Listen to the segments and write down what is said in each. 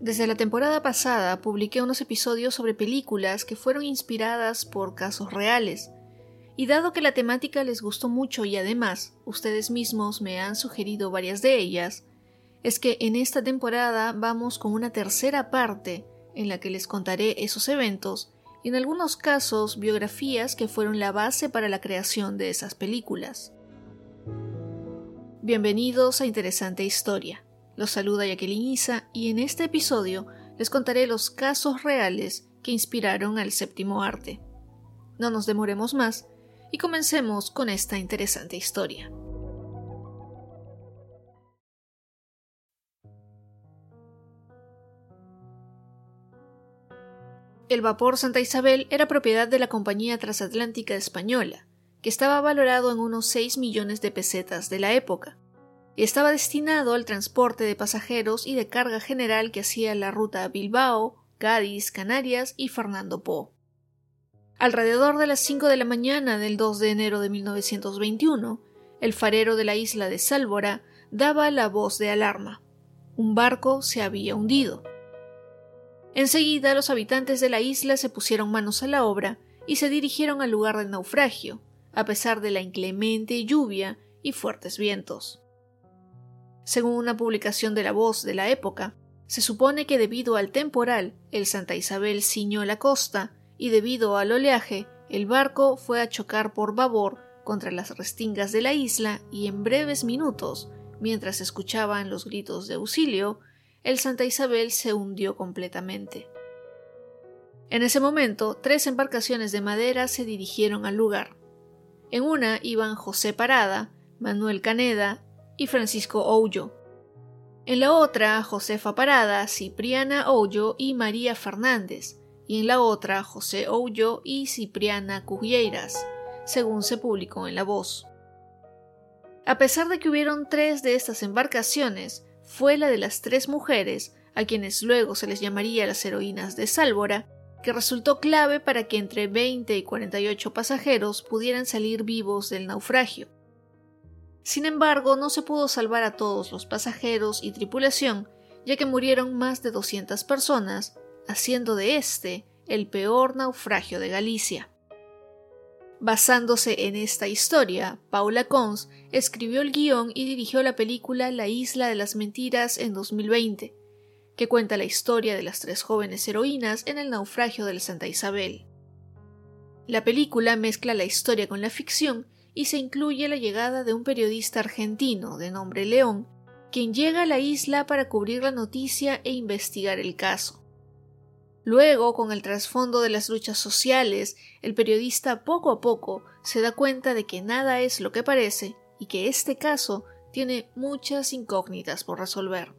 Desde la temporada pasada publiqué unos episodios sobre películas que fueron inspiradas por casos reales. Y dado que la temática les gustó mucho y además ustedes mismos me han sugerido varias de ellas, es que en esta temporada vamos con una tercera parte en la que les contaré esos eventos y en algunos casos biografías que fueron la base para la creación de esas películas. Bienvenidos a Interesante Historia. Los saluda Jacqueline Isa y en este episodio les contaré los casos reales que inspiraron al séptimo arte. No nos demoremos más y comencemos con esta interesante historia. El vapor Santa Isabel era propiedad de la Compañía Transatlántica Española, que estaba valorado en unos 6 millones de pesetas de la época, estaba destinado al transporte de pasajeros y de carga general que hacía la ruta Bilbao, Cádiz, Canarias y Fernando Po. Alrededor de las 5 de la mañana del 2 de enero de 1921, el farero de la isla de Sálvora daba la voz de alarma. Un barco se había hundido. Enseguida los habitantes de la isla se pusieron manos a la obra y se dirigieron al lugar del naufragio, a pesar de la inclemente lluvia y fuertes vientos. Según una publicación de La Voz de la época, se supone que debido al temporal el Santa Isabel ciñó la costa y debido al oleaje el barco fue a chocar por babor contra las restingas de la isla y en breves minutos, mientras escuchaban los gritos de auxilio, el Santa Isabel se hundió completamente. En ese momento, tres embarcaciones de madera se dirigieron al lugar. En una iban José Parada, Manuel Caneda y Francisco Oullo. En la otra, Josefa Parada, Cipriana Oullo y María Fernández, y en la otra, José Oullo y Cipriana Cugieiras, según se publicó en La Voz. A pesar de que hubieron tres de estas embarcaciones, fue la de las tres mujeres, a quienes luego se les llamaría las heroínas de Sálvora, que resultó clave para que entre 20 y 48 pasajeros pudieran salir vivos del naufragio. Sin embargo, no se pudo salvar a todos los pasajeros y tripulación, ya que murieron más de 200 personas, haciendo de este el peor naufragio de Galicia. Basándose en esta historia, Paula Cons escribió el guion y dirigió la película La Isla de las Mentiras en 2020, que cuenta la historia de las tres jóvenes heroínas en el naufragio del Santa Isabel. La película mezcla la historia con la ficción y se incluye la llegada de un periodista argentino de nombre León, quien llega a la isla para cubrir la noticia e investigar el caso. Luego, con el trasfondo de las luchas sociales, el periodista poco a poco se da cuenta de que nada es lo que parece y que este caso tiene muchas incógnitas por resolver.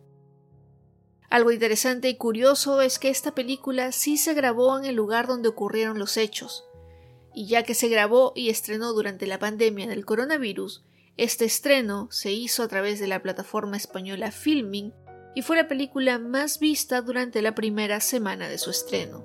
Algo interesante y curioso es que esta película sí se grabó en el lugar donde ocurrieron los hechos, y ya que se grabó y estrenó durante la pandemia del coronavirus, este estreno se hizo a través de la plataforma española Filming y fue la película más vista durante la primera semana de su estreno.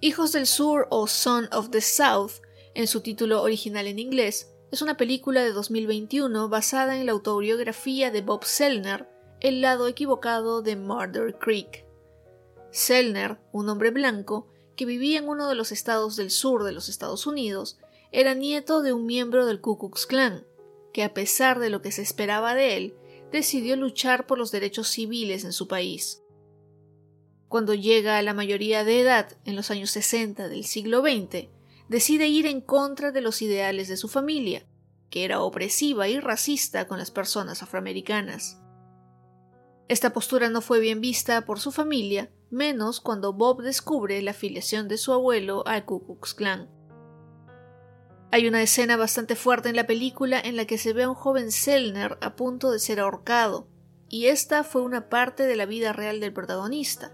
Hijos del Sur o Son of the South, en su título original en inglés, es una película de 2021 basada en la autobiografía de Bob Selner, El lado equivocado de Murder Creek. Selner, un hombre blanco, que vivía en uno de los estados del sur de los Estados Unidos, era nieto de un miembro del Ku Klux Klan, que a pesar de lo que se esperaba de él, decidió luchar por los derechos civiles en su país. Cuando llega a la mayoría de edad, en los años 60 del siglo XX, decide ir en contra de los ideales de su familia, que era opresiva y racista con las personas afroamericanas. Esta postura no fue bien vista por su familia, menos cuando Bob descubre la afiliación de su abuelo al Ku Klux Klan. Hay una escena bastante fuerte en la película en la que se ve a un joven Selner a punto de ser ahorcado, y esta fue una parte de la vida real del protagonista,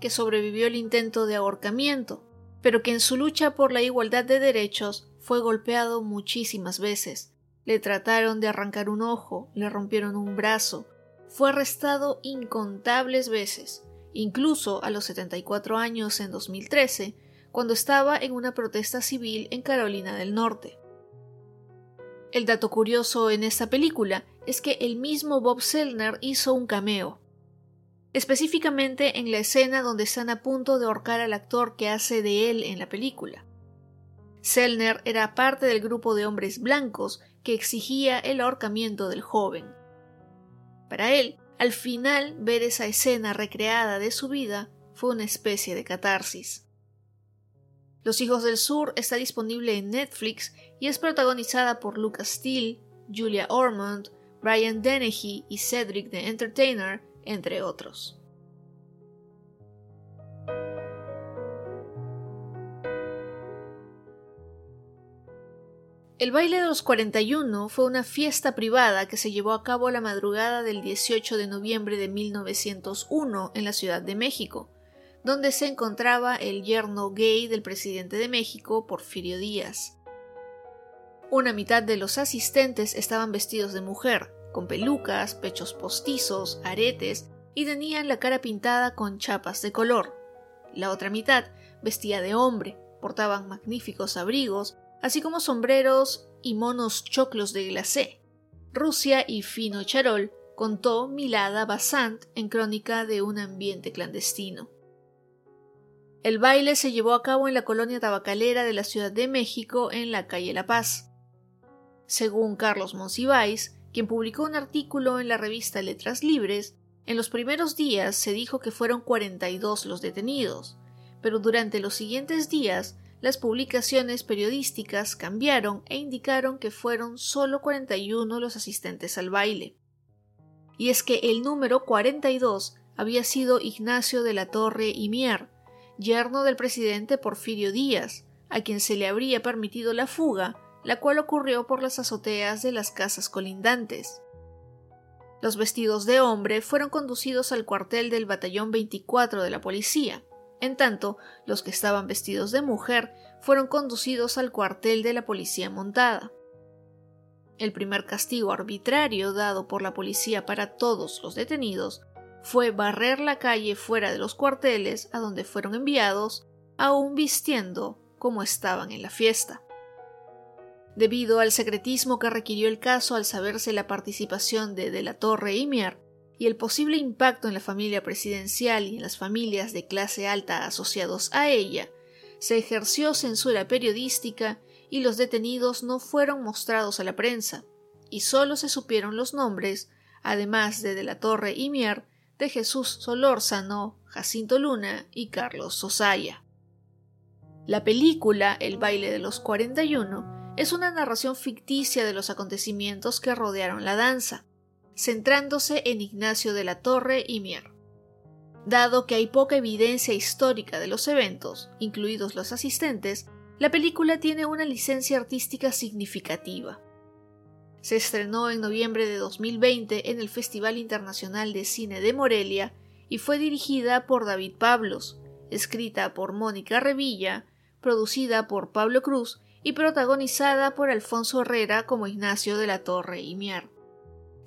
que sobrevivió el intento de ahorcamiento, pero que en su lucha por la igualdad de derechos fue golpeado muchísimas veces. Le trataron de arrancar un ojo, le rompieron un brazo, fue arrestado incontables veces, incluso a los 74 años en 2013, cuando estaba en una protesta civil en Carolina del Norte. El dato curioso en esta película es que el mismo Bob Selner hizo un cameo, específicamente en la escena donde están a punto de ahorcar al actor que hace de él en la película. Selner era parte del grupo de hombres blancos que exigía el ahorcamiento del joven. Para él, al final ver esa escena recreada de su vida fue una especie de catarsis. Los Hijos del Sur está disponible en Netflix y es protagonizada por Lucas Steele, Julia Ormond, Brian Dennehy y Cedric the Entertainer, entre otros. El baile de los 41 fue una fiesta privada que se llevó a cabo la madrugada del 18 de noviembre de 1901 en la Ciudad de México, donde se encontraba el yerno gay del presidente de México, Porfirio Díaz. Una mitad de los asistentes estaban vestidos de mujer, con pelucas, pechos postizos, aretes y tenían la cara pintada con chapas de color. La otra mitad vestía de hombre, portaban magníficos abrigos, así como sombreros y monos choclos de glacé. Rusia y Fino Charol contó Milada Basant en Crónica de un ambiente clandestino. El baile se llevó a cabo en la colonia tabacalera de la Ciudad de México en la calle La Paz. Según Carlos Monsiváis, quien publicó un artículo en la revista Letras Libres, en los primeros días se dijo que fueron 42 los detenidos, pero durante los siguientes días las publicaciones periodísticas cambiaron e indicaron que fueron solo 41 los asistentes al baile. Y es que el número 42 había sido Ignacio de la Torre y Mier, yerno del presidente Porfirio Díaz, a quien se le habría permitido la fuga, la cual ocurrió por las azoteas de las casas colindantes. Los vestidos de hombre fueron conducidos al cuartel del batallón 24 de la policía, en tanto, los que estaban vestidos de mujer fueron conducidos al cuartel de la policía montada. El primer castigo arbitrario dado por la policía para todos los detenidos fue barrer la calle fuera de los cuarteles a donde fueron enviados, aún vistiendo como estaban en la fiesta. Debido al secretismo que requirió el caso al saberse la participación de De la Torre y Mier, y el posible impacto en la familia presidencial y en las familias de clase alta asociados a ella, se ejerció censura periodística y los detenidos no fueron mostrados a la prensa, y solo se supieron los nombres, además de De la Torre y Mier, de Jesús Solórzano, Jacinto Luna y Carlos Sosaya. La película El baile de los 41 es una narración ficticia de los acontecimientos que rodearon la danza, centrándose en Ignacio de la Torre y Mier. Dado que hay poca evidencia histórica de los eventos, incluidos los asistentes, la película tiene una licencia artística significativa. Se estrenó en noviembre de 2020 en el Festival Internacional de Cine de Morelia y fue dirigida por David Pablos, escrita por Mónica Revilla, producida por Pablo Cruz y protagonizada por Alfonso Herrera como Ignacio de la Torre y Mier.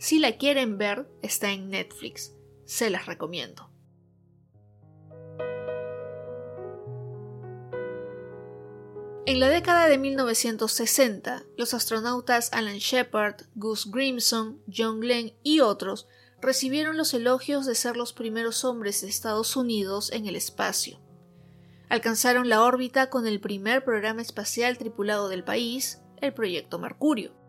Si la quieren ver, está en Netflix. Se las recomiendo. En la década de 1960, los astronautas Alan Shepard, Gus Grimson, John Glenn y otros recibieron los elogios de ser los primeros hombres de Estados Unidos en el espacio. Alcanzaron la órbita con el primer programa espacial tripulado del país, el Proyecto Mercurio.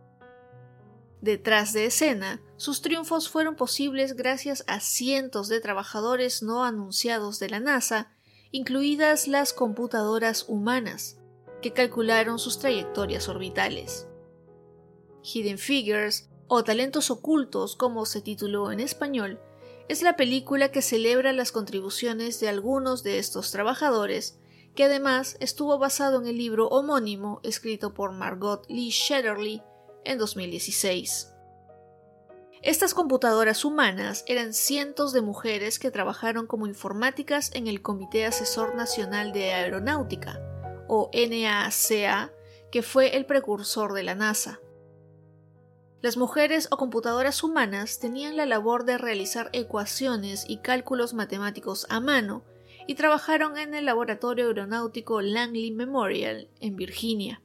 Detrás de escena, sus triunfos fueron posibles gracias a cientos de trabajadores no anunciados de la NASA, incluidas las computadoras humanas, que calcularon sus trayectorias orbitales. Hidden Figures, o Talentos Ocultos como se tituló en español, es la película que celebra las contribuciones de algunos de estos trabajadores, que además estuvo basado en el libro homónimo escrito por Margot Lee Shetterly en 2016. Estas computadoras humanas eran cientos de mujeres que trabajaron como informáticas en el Comité Asesor Nacional de Aeronáutica, o NACA, que fue el precursor de la NASA. Las mujeres o computadoras humanas tenían la labor de realizar ecuaciones y cálculos matemáticos a mano y trabajaron en el Laboratorio Aeronáutico Langley Memorial en Virginia.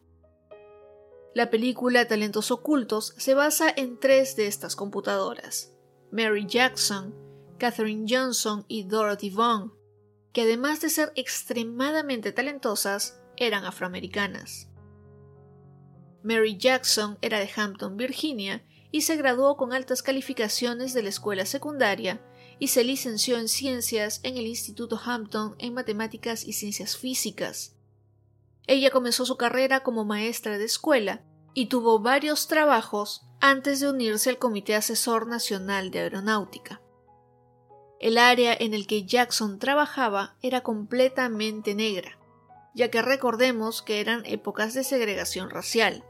La película Talentos Ocultos se basa en tres de estas computadoras, Mary Jackson, Katherine Johnson y Dorothy Vaughan, que además de ser extremadamente talentosas, eran afroamericanas. Mary Jackson era de Hampton, Virginia, y se graduó con altas calificaciones de la escuela secundaria y se licenció en ciencias en el Instituto Hampton en matemáticas y ciencias físicas. Ella comenzó su carrera como maestra de escuela y tuvo varios trabajos antes de unirse al Comité Asesor Nacional de Aeronáutica. El área en el que Jackson trabajaba era completamente negra, ya que recordemos que eran épocas de segregación racial.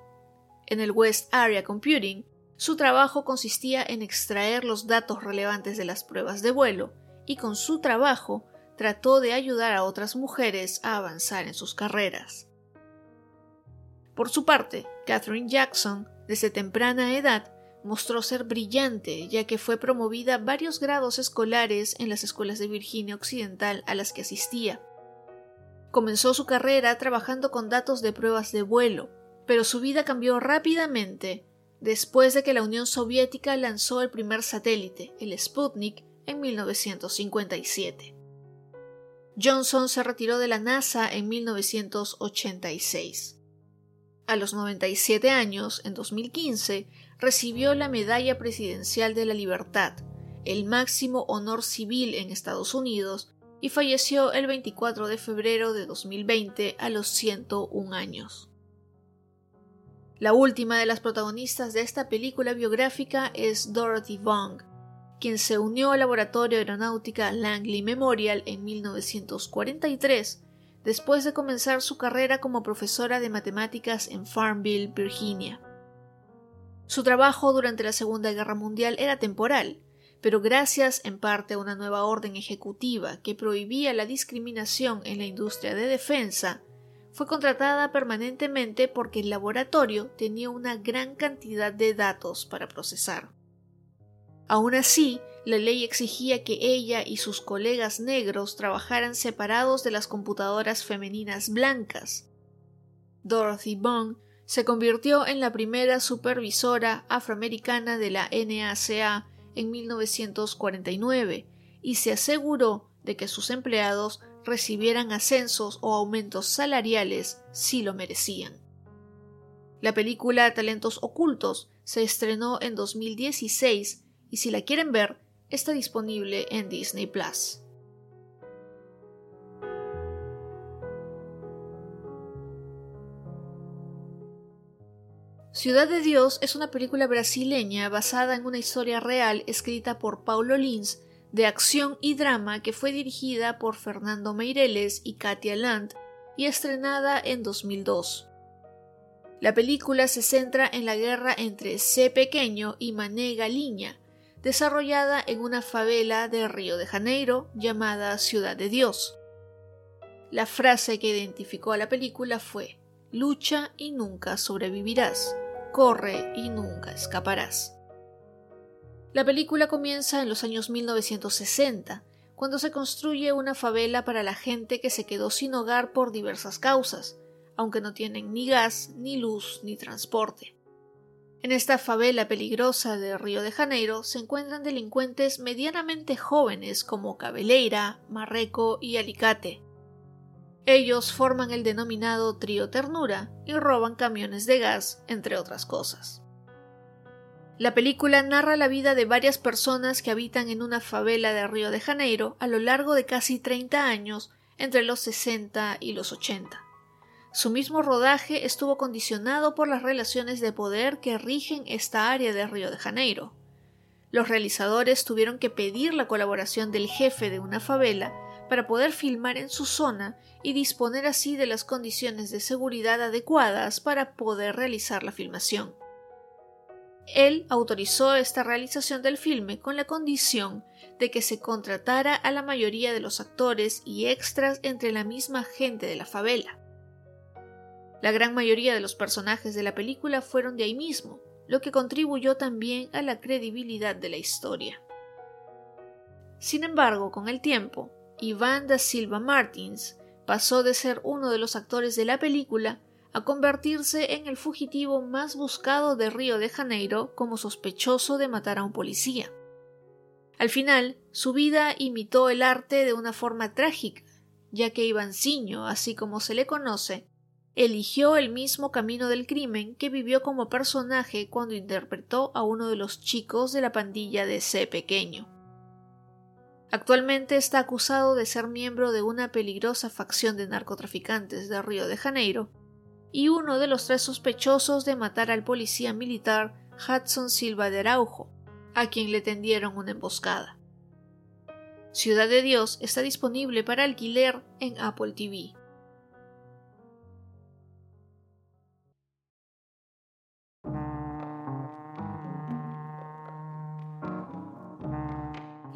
En el West Area Computing, su trabajo consistía en extraer los datos relevantes de las pruebas de vuelo, y con su trabajo trató de ayudar a otras mujeres a avanzar en sus carreras. Por su parte, Catherine Jackson, desde temprana edad, mostró ser brillante, ya que fue promovida varios grados escolares en las escuelas de Virginia Occidental a las que asistía. Comenzó su carrera trabajando con datos de pruebas de vuelo, pero su vida cambió rápidamente después de que la Unión Soviética lanzó el primer satélite, el Sputnik, en 1957. Johnson se retiró de la NASA en 1986. A los 97 años, en 2015, recibió la Medalla Presidencial de la Libertad, el máximo honor civil en Estados Unidos, y falleció el 24 de febrero de 2020 a los 101 años. La última de las protagonistas de esta película biográfica es Dorothy Vaughan, quien se unió al Laboratorio Aeronáutica Langley Memorial en 1943 después de comenzar su carrera como profesora de matemáticas en Farmville, Virginia. Su trabajo durante la Segunda Guerra Mundial era temporal, pero gracias en parte a una nueva orden ejecutiva que prohibía la discriminación en la industria de defensa, fue contratada permanentemente porque el laboratorio tenía una gran cantidad de datos para procesar. Aún así, la ley exigía que ella y sus colegas negros trabajaran separados de las computadoras femeninas blancas. Dorothy Bond se convirtió en la primera supervisora afroamericana de la NACA en 1949 y se aseguró de que sus empleados recibieran ascensos o aumentos salariales si lo merecían. La película Talentos Ocultos se estrenó en 2016 y si la quieren ver, está disponible en Disney Plus. Ciudad de Dios es una película brasileña basada en una historia real escrita por Paulo Lins de acción y drama que fue dirigida por Fernando Meireles y Katia Land y estrenada en 2002. La película se centra en la guerra entre C. Pequeño y Mané Galiña, desarrollada en una favela de Río de Janeiro llamada Ciudad de Dios. La frase que identificó a la película fue Lucha y nunca sobrevivirás, corre y nunca escaparás. La película comienza en los años 1960, cuando se construye una favela para la gente que se quedó sin hogar por diversas causas, aunque no tienen ni gas, ni luz, ni transporte. En esta favela peligrosa de Río de Janeiro se encuentran delincuentes medianamente jóvenes como Cabeleira, Marreco y Alicate. Ellos forman el denominado trío ternura y roban camiones de gas, entre otras cosas. La película narra la vida de varias personas que habitan en una favela de Río de Janeiro a lo largo de casi 30 años entre los 60 y los 80. Su mismo rodaje estuvo condicionado por las relaciones de poder que rigen esta área de Río de Janeiro. Los realizadores tuvieron que pedir la colaboración del jefe de una favela para poder filmar en su zona y disponer así de las condiciones de seguridad adecuadas para poder realizar la filmación. Él autorizó esta realización del filme con la condición de que se contratara a la mayoría de los actores y extras entre la misma gente de la favela. La gran mayoría de los personajes de la película fueron de ahí mismo, lo que contribuyó también a la credibilidad de la historia. Sin embargo, con el tiempo, Iván da Silva Martins pasó de ser uno de los actores de la película a convertirse en el fugitivo más buscado de Río de Janeiro como sospechoso de matar a un policía. Al final, su vida imitó el arte de una forma trágica, ya que Ivanciño, así como se le conoce, eligió el mismo camino del crimen que vivió como personaje cuando interpretó a uno de los chicos de la pandilla de C pequeño. Actualmente está acusado de ser miembro de una peligrosa facción de narcotraficantes de Río de Janeiro y uno de los tres sospechosos de matar al policía militar Hudson Silva de Araujo, a quien le tendieron una emboscada. Ciudad de Dios está disponible para alquiler en Apple TV.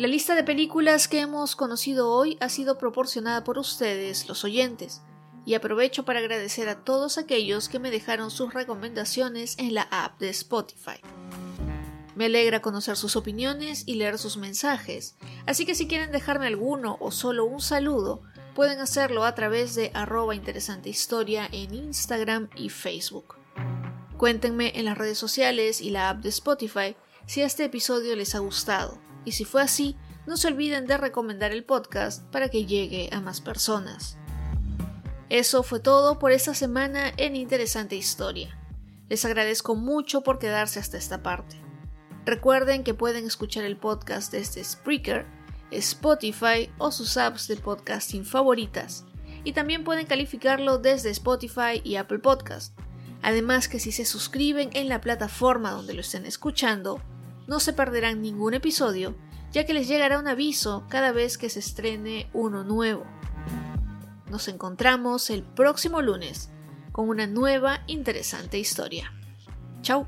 La lista de películas que hemos conocido hoy ha sido proporcionada por ustedes, los oyentes y aprovecho para agradecer a todos aquellos que me dejaron sus recomendaciones en la app de Spotify. Me alegra conocer sus opiniones y leer sus mensajes, así que si quieren dejarme alguno o solo un saludo, pueden hacerlo a través de arroba interesante historia en Instagram y Facebook. Cuéntenme en las redes sociales y la app de Spotify si este episodio les ha gustado, y si fue así, no se olviden de recomendar el podcast para que llegue a más personas. Eso fue todo por esta semana en Interesante Historia. Les agradezco mucho por quedarse hasta esta parte. Recuerden que pueden escuchar el podcast desde Spreaker, Spotify o sus apps de podcasting favoritas, y también pueden calificarlo desde Spotify y Apple Podcast. Además que si se suscriben en la plataforma donde lo estén escuchando, no se perderán ningún episodio, ya que les llegará un aviso cada vez que se estrene uno nuevo. Nos encontramos el próximo lunes con una nueva interesante historia. Chao.